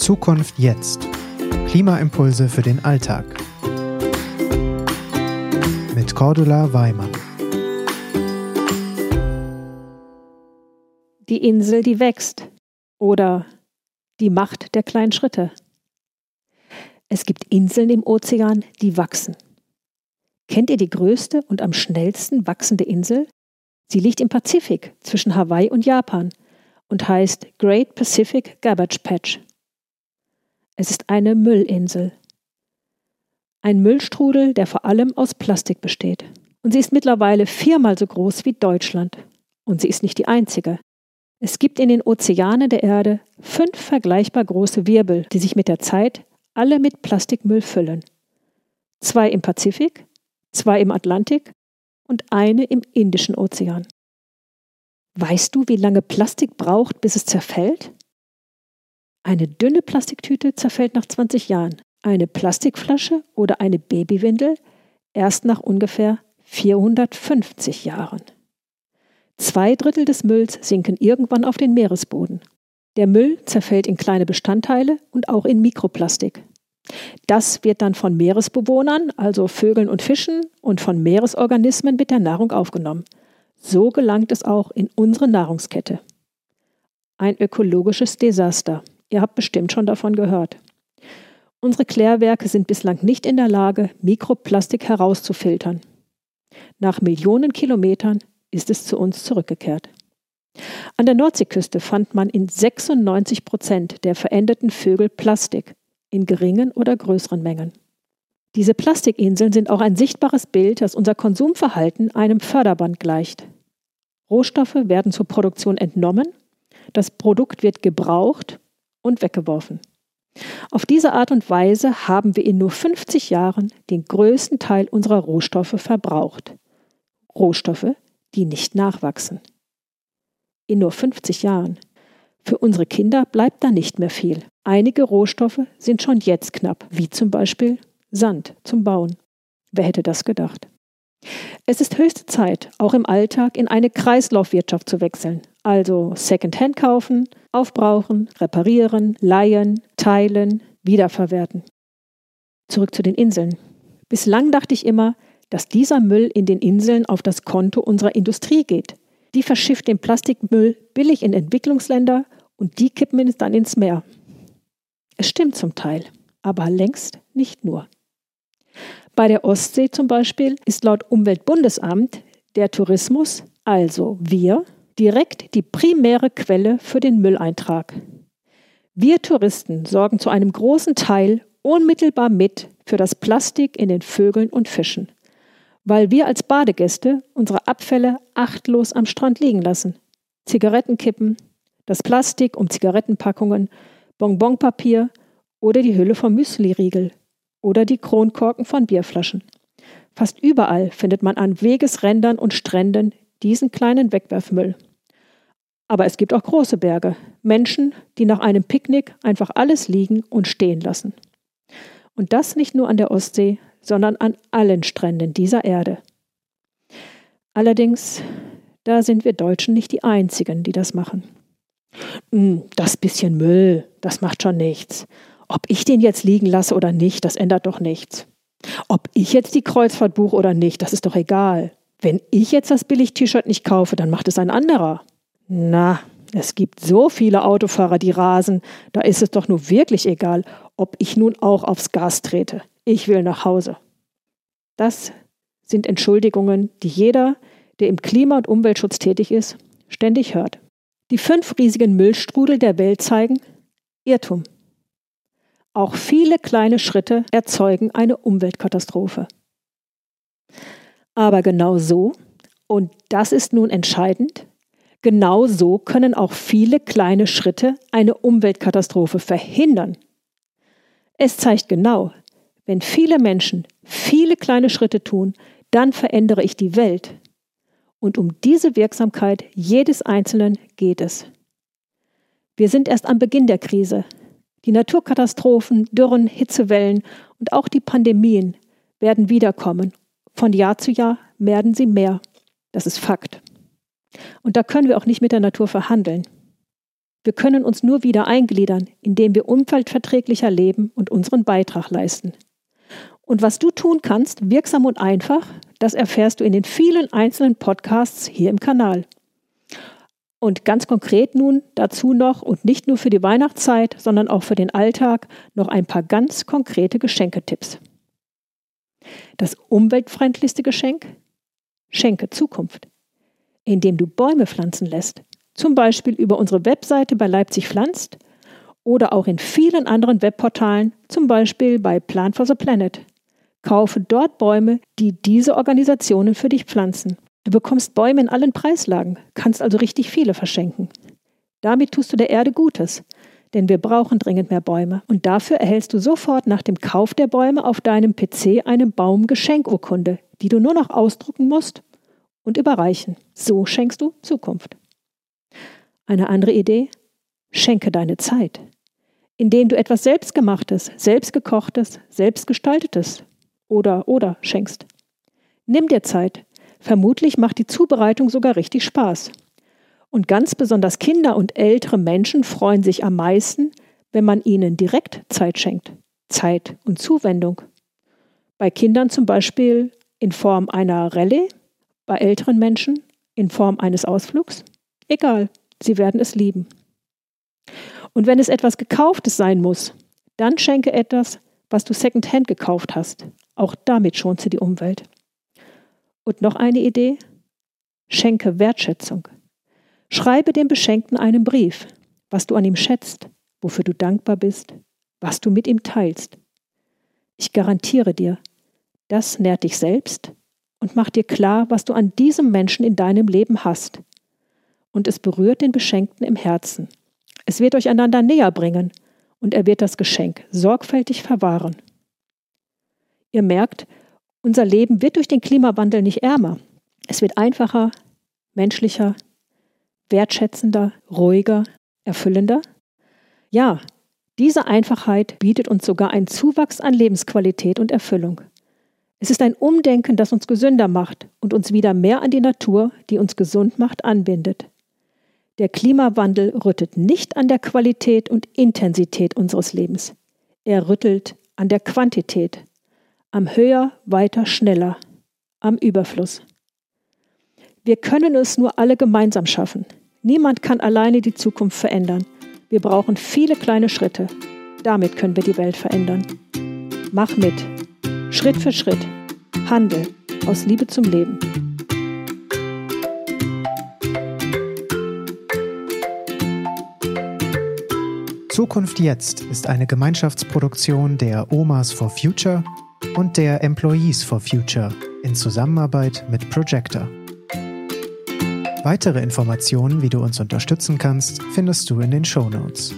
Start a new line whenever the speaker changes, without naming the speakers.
Zukunft jetzt. Klimaimpulse für den Alltag. Mit Cordula Weimann.
Die Insel, die wächst. Oder die Macht der kleinen Schritte. Es gibt Inseln im Ozean, die wachsen. Kennt ihr die größte und am schnellsten wachsende Insel? Sie liegt im Pazifik zwischen Hawaii und Japan und heißt Great Pacific Garbage Patch. Es ist eine Müllinsel. Ein Müllstrudel, der vor allem aus Plastik besteht. Und sie ist mittlerweile viermal so groß wie Deutschland. Und sie ist nicht die einzige. Es gibt in den Ozeanen der Erde fünf vergleichbar große Wirbel, die sich mit der Zeit alle mit Plastikmüll füllen. Zwei im Pazifik, zwei im Atlantik und eine im Indischen Ozean. Weißt du, wie lange Plastik braucht, bis es zerfällt? Eine dünne Plastiktüte zerfällt nach 20 Jahren, eine Plastikflasche oder eine Babywindel erst nach ungefähr 450 Jahren. Zwei Drittel des Mülls sinken irgendwann auf den Meeresboden. Der Müll zerfällt in kleine Bestandteile und auch in Mikroplastik. Das wird dann von Meeresbewohnern, also Vögeln und Fischen, und von Meeresorganismen mit der Nahrung aufgenommen. So gelangt es auch in unsere Nahrungskette. Ein ökologisches Desaster. Ihr habt bestimmt schon davon gehört. Unsere Klärwerke sind bislang nicht in der Lage, Mikroplastik herauszufiltern. Nach Millionen Kilometern ist es zu uns zurückgekehrt. An der Nordseeküste fand man in 96 Prozent der verendeten Vögel Plastik, in geringen oder größeren Mengen. Diese Plastikinseln sind auch ein sichtbares Bild, dass unser Konsumverhalten einem Förderband gleicht. Rohstoffe werden zur Produktion entnommen, das Produkt wird gebraucht und weggeworfen. Auf diese Art und Weise haben wir in nur 50 Jahren den größten Teil unserer Rohstoffe verbraucht. Rohstoffe, die nicht nachwachsen. In nur 50 Jahren. Für unsere Kinder bleibt da nicht mehr viel. Einige Rohstoffe sind schon jetzt knapp, wie zum Beispiel Sand zum Bauen. Wer hätte das gedacht? Es ist höchste Zeit, auch im Alltag in eine Kreislaufwirtschaft zu wechseln. Also Secondhand kaufen, aufbrauchen, reparieren, leihen, teilen, wiederverwerten. Zurück zu den Inseln. Bislang dachte ich immer, dass dieser Müll in den Inseln auf das Konto unserer Industrie geht. Die verschifft den Plastikmüll billig in Entwicklungsländer und die kippen es dann ins Meer. Es stimmt zum Teil, aber längst nicht nur. Bei der Ostsee zum Beispiel ist laut Umweltbundesamt der Tourismus, also wir, direkt die primäre Quelle für den Mülleintrag. Wir Touristen sorgen zu einem großen Teil unmittelbar mit für das Plastik in den Vögeln und Fischen, weil wir als Badegäste unsere Abfälle achtlos am Strand liegen lassen. Zigarettenkippen, das Plastik um Zigarettenpackungen, Bonbonpapier oder die Hülle vom Müsliriegel oder die Kronkorken von Bierflaschen. Fast überall findet man an Wegesrändern und Stränden diesen kleinen Wegwerfmüll. Aber es gibt auch große Berge, Menschen, die nach einem Picknick einfach alles liegen und stehen lassen. Und das nicht nur an der Ostsee, sondern an allen Stränden dieser Erde. Allerdings, da sind wir Deutschen nicht die Einzigen, die das machen. Hm, das bisschen Müll, das macht schon nichts. Ob ich den jetzt liegen lasse oder nicht, das ändert doch nichts. Ob ich jetzt die Kreuzfahrt buche oder nicht, das ist doch egal. Wenn ich jetzt das Billig-T-Shirt nicht kaufe, dann macht es ein anderer. Na, es gibt so viele Autofahrer, die rasen, da ist es doch nur wirklich egal, ob ich nun auch aufs Gas trete. Ich will nach Hause. Das sind Entschuldigungen, die jeder, der im Klima- und Umweltschutz tätig ist, ständig hört. Die fünf riesigen Müllstrudel der Welt zeigen Irrtum. Auch viele kleine Schritte erzeugen eine Umweltkatastrophe. Aber genau so, und das ist nun entscheidend, genau so können auch viele kleine Schritte eine Umweltkatastrophe verhindern. Es zeigt genau, wenn viele Menschen viele kleine Schritte tun, dann verändere ich die Welt. Und um diese Wirksamkeit jedes Einzelnen geht es. Wir sind erst am Beginn der Krise. Die Naturkatastrophen, Dürren, Hitzewellen und auch die Pandemien werden wiederkommen. Von Jahr zu Jahr werden sie mehr. Das ist Fakt. Und da können wir auch nicht mit der Natur verhandeln. Wir können uns nur wieder eingliedern, indem wir umweltverträglicher leben und unseren Beitrag leisten. Und was du tun kannst, wirksam und einfach, das erfährst du in den vielen einzelnen Podcasts hier im Kanal. Und ganz konkret nun dazu noch und nicht nur für die Weihnachtszeit, sondern auch für den Alltag noch ein paar ganz konkrete Geschenketipps. Das umweltfreundlichste Geschenk? Schenke Zukunft, indem du Bäume pflanzen lässt, zum Beispiel über unsere Webseite bei Leipzig pflanzt oder auch in vielen anderen Webportalen, zum Beispiel bei Plan for the Planet. Kaufe dort Bäume, die diese Organisationen für dich pflanzen. Du bekommst Bäume in allen Preislagen, kannst also richtig viele verschenken. Damit tust du der Erde Gutes, denn wir brauchen dringend mehr Bäume. Und dafür erhältst du sofort nach dem Kauf der Bäume auf deinem PC eine Baumgeschenkurkunde, die du nur noch ausdrucken musst und überreichen. So schenkst du Zukunft. Eine andere Idee? Schenke deine Zeit, indem du etwas Selbstgemachtes, Selbstgekochtes, Selbstgestaltetes oder oder schenkst. Nimm dir Zeit, Vermutlich macht die Zubereitung sogar richtig Spaß. Und ganz besonders Kinder und ältere Menschen freuen sich am meisten, wenn man ihnen direkt Zeit schenkt. Zeit und Zuwendung. Bei Kindern zum Beispiel in Form einer Rallye, bei älteren Menschen in Form eines Ausflugs. Egal, sie werden es lieben. Und wenn es etwas Gekauftes sein muss, dann schenke etwas, was du secondhand gekauft hast. Auch damit schont sie die Umwelt. Und noch eine Idee? Schenke Wertschätzung. Schreibe dem Beschenkten einen Brief, was du an ihm schätzt, wofür du dankbar bist, was du mit ihm teilst. Ich garantiere dir, das nährt dich selbst und macht dir klar, was du an diesem Menschen in deinem Leben hast. Und es berührt den Beschenkten im Herzen. Es wird euch einander näher bringen und er wird das Geschenk sorgfältig verwahren. Ihr merkt, unser Leben wird durch den Klimawandel nicht ärmer. Es wird einfacher, menschlicher, wertschätzender, ruhiger, erfüllender. Ja, diese Einfachheit bietet uns sogar einen Zuwachs an Lebensqualität und Erfüllung. Es ist ein Umdenken, das uns gesünder macht und uns wieder mehr an die Natur, die uns gesund macht, anbindet. Der Klimawandel rüttelt nicht an der Qualität und Intensität unseres Lebens. Er rüttelt an der Quantität, am Höher, weiter, schneller, am Überfluss. Wir können es nur alle gemeinsam schaffen. Niemand kann alleine die Zukunft verändern. Wir brauchen viele kleine Schritte. Damit können wir die Welt verändern. Mach mit. Schritt für Schritt. Handel aus Liebe zum Leben.
Zukunft jetzt ist eine Gemeinschaftsproduktion der Omas for Future und der Employees for Future in Zusammenarbeit mit Projector. Weitere Informationen, wie du uns unterstützen kannst, findest du in den Show Notes.